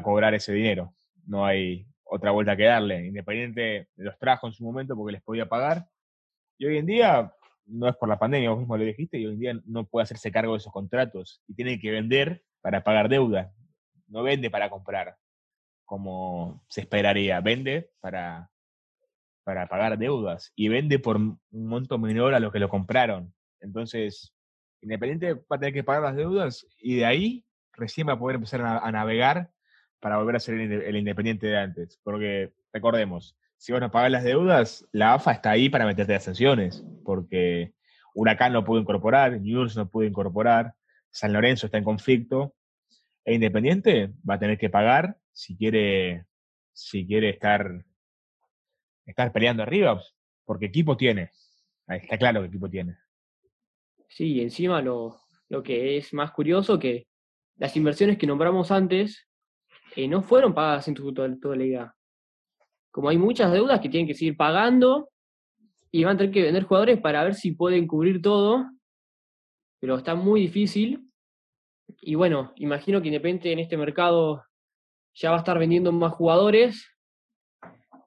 cobrar ese dinero. No hay otra vuelta que darle. Independiente los trajo en su momento porque les podía pagar. Y hoy en día, no es por la pandemia, vos mismo lo dijiste, y hoy en día no puede hacerse cargo de esos contratos y tiene que vender para pagar deuda no vende para comprar, como se esperaría, vende para, para pagar deudas y vende por un monto menor a lo que lo compraron. Entonces, Independiente va a tener que pagar las deudas y de ahí recién va a poder empezar a, navegar para volver a ser el, Independiente de antes. Porque recordemos, si van a pagar las deudas, la AFA está ahí para meterte las sanciones, porque Huracán no pudo incorporar, News no pudo incorporar, San Lorenzo está en conflicto, e Independiente va a tener que pagar si quiere, si quiere estar, estar peleando arriba, porque equipo tiene. Está claro que equipo tiene. Sí, encima lo, lo que es más curioso que las inversiones que nombramos antes eh, no fueron pagadas en la idea. Como hay muchas deudas que tienen que seguir pagando y van a tener que vender jugadores para ver si pueden cubrir todo, pero está muy difícil y bueno, imagino que Independiente en este mercado ya va a estar vendiendo más jugadores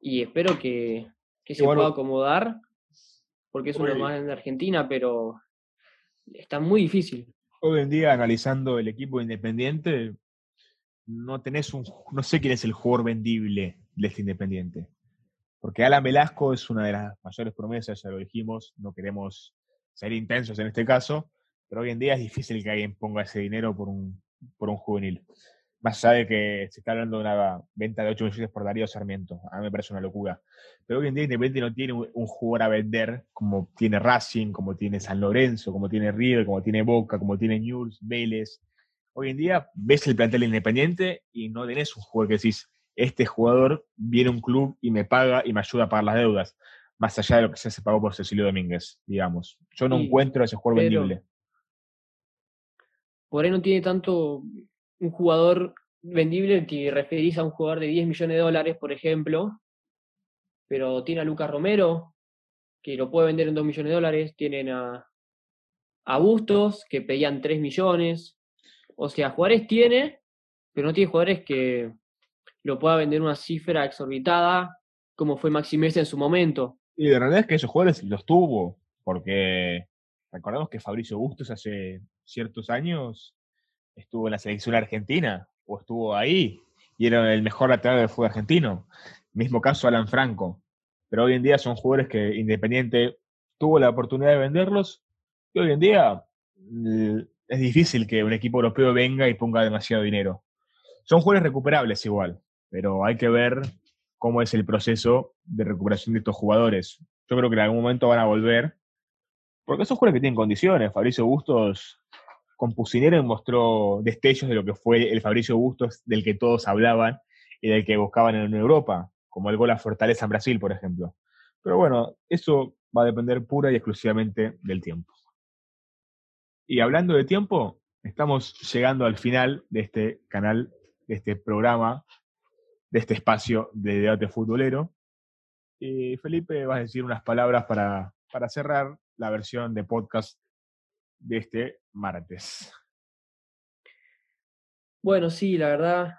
y espero que, se pueda acomodar, porque es uno más en Argentina, pero está muy difícil. Hoy en día, analizando el equipo independiente, no tenés un. No sé quién es el jugador vendible de este independiente. Porque Alan Velasco es una de las mayores promesas, ya lo dijimos, no queremos ser intensos en este caso, pero hoy en día es difícil que alguien ponga ese dinero por un, por un juvenil. Más allá de que se está hablando de una venta de 8 millones por Darío Sarmiento. A mí me parece una locura. Pero hoy en día Independiente no tiene un, jugador a vender como tiene Racing, como tiene San Lorenzo, como tiene River, como tiene Boca, como tiene News, Vélez. Hoy en día ves el plantel Independiente y no tenés un jugador que decís, este jugador viene a un club y me paga y me ayuda a pagar las deudas. Más allá de lo que se pagó por Cecilio Domínguez, digamos. Yo no encuentro ese jugador vendible por ahí no tiene tanto un jugador vendible, te referís a un jugador de 10 millones de dólares, por ejemplo, pero tiene a Lucas Romero, que lo puede vender en 2 millones de dólares, tienen a, a Bustos, que pedían 3 millones, o sea, Juárez tiene pero no tiene jugadores que lo pueda vender una cifra exorbitada como fue Maxi en su momento. Y la realidad es que esos jugadores los tuvo, porque recordemos que Fabricio Bustos hace ciertos años estuvo en la selección argentina, o estuvo ahí, y era el mejor lateral del fútbol argentino. Mismo caso Alan Franco. Pero hoy en día son jugadores que Independiente tuvo la oportunidad de venderlos, y hoy en día es difícil que un equipo europeo venga y ponga demasiado dinero. Son jugadores recuperables igual, pero hay que ver cómo es el proceso de recuperación de estos jugadores. Yo creo que en algún momento van a volver, porque son jugadores que tienen condiciones. Fabricio Bustos con Pusinero mostró destellos de lo que fue el Fabricio Bustos del que todos hablaban y del que buscaban en Europa, como el gol a Fortaleza en Brasil, por ejemplo. Pero bueno, eso va a depender pura y exclusivamente del tiempo. Y hablando de tiempo, estamos llegando al final de este canal, de este programa, de este espacio de debate futbolero. Y Felipe, vas a decir unas palabras para, para cerrar la versión de podcast de este martes. Bueno, sí, la verdad,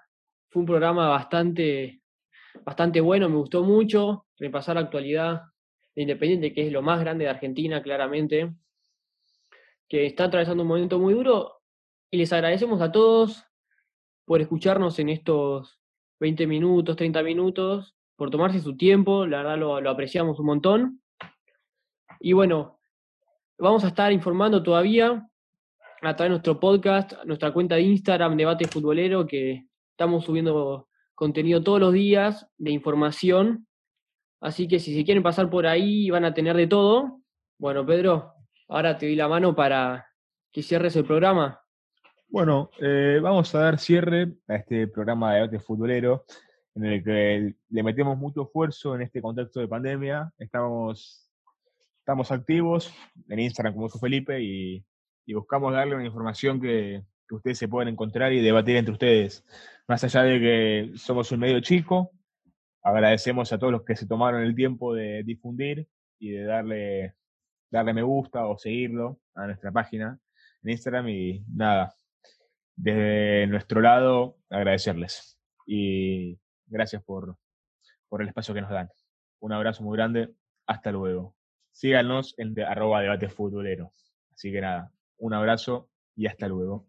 fue un programa bastante, bastante bueno, me gustó mucho repasar la actualidad de Independiente, que es lo más grande de Argentina, claramente que está atravesando un momento muy duro y les agradecemos a todos por escucharnos en estos 20 minutos, 30 minutos, por tomarse su tiempo, la verdad lo, apreciamos un montón. Y bueno, vamos a estar informando todavía a través de nuestro podcast, nuestra cuenta de Instagram, Debate Futbolero, que estamos subiendo contenido todos los días de información. Así que si se quieren pasar por ahí van a tener de todo. Bueno, Pedro, Ahora te doy la mano para que cierres el programa. Bueno, eh, vamos a dar cierre a este programa de debate futbolero en el que le metemos mucho esfuerzo en este contexto de pandemia. Estamos, estamos activos en Instagram como dijo Felipe y, buscamos darle una información que, que ustedes se puedan encontrar y debatir entre ustedes. Más allá de que somos un medio chico, agradecemos a todos los que se tomaron el tiempo de difundir y de darle darle me gusta o seguirlo a nuestra página en Instagram y nada, desde nuestro lado agradecerles y gracias por, por el espacio que nos dan. Un abrazo muy grande, hasta luego. Síganos en arroba debate futbolero. Así que nada, un abrazo y hasta luego.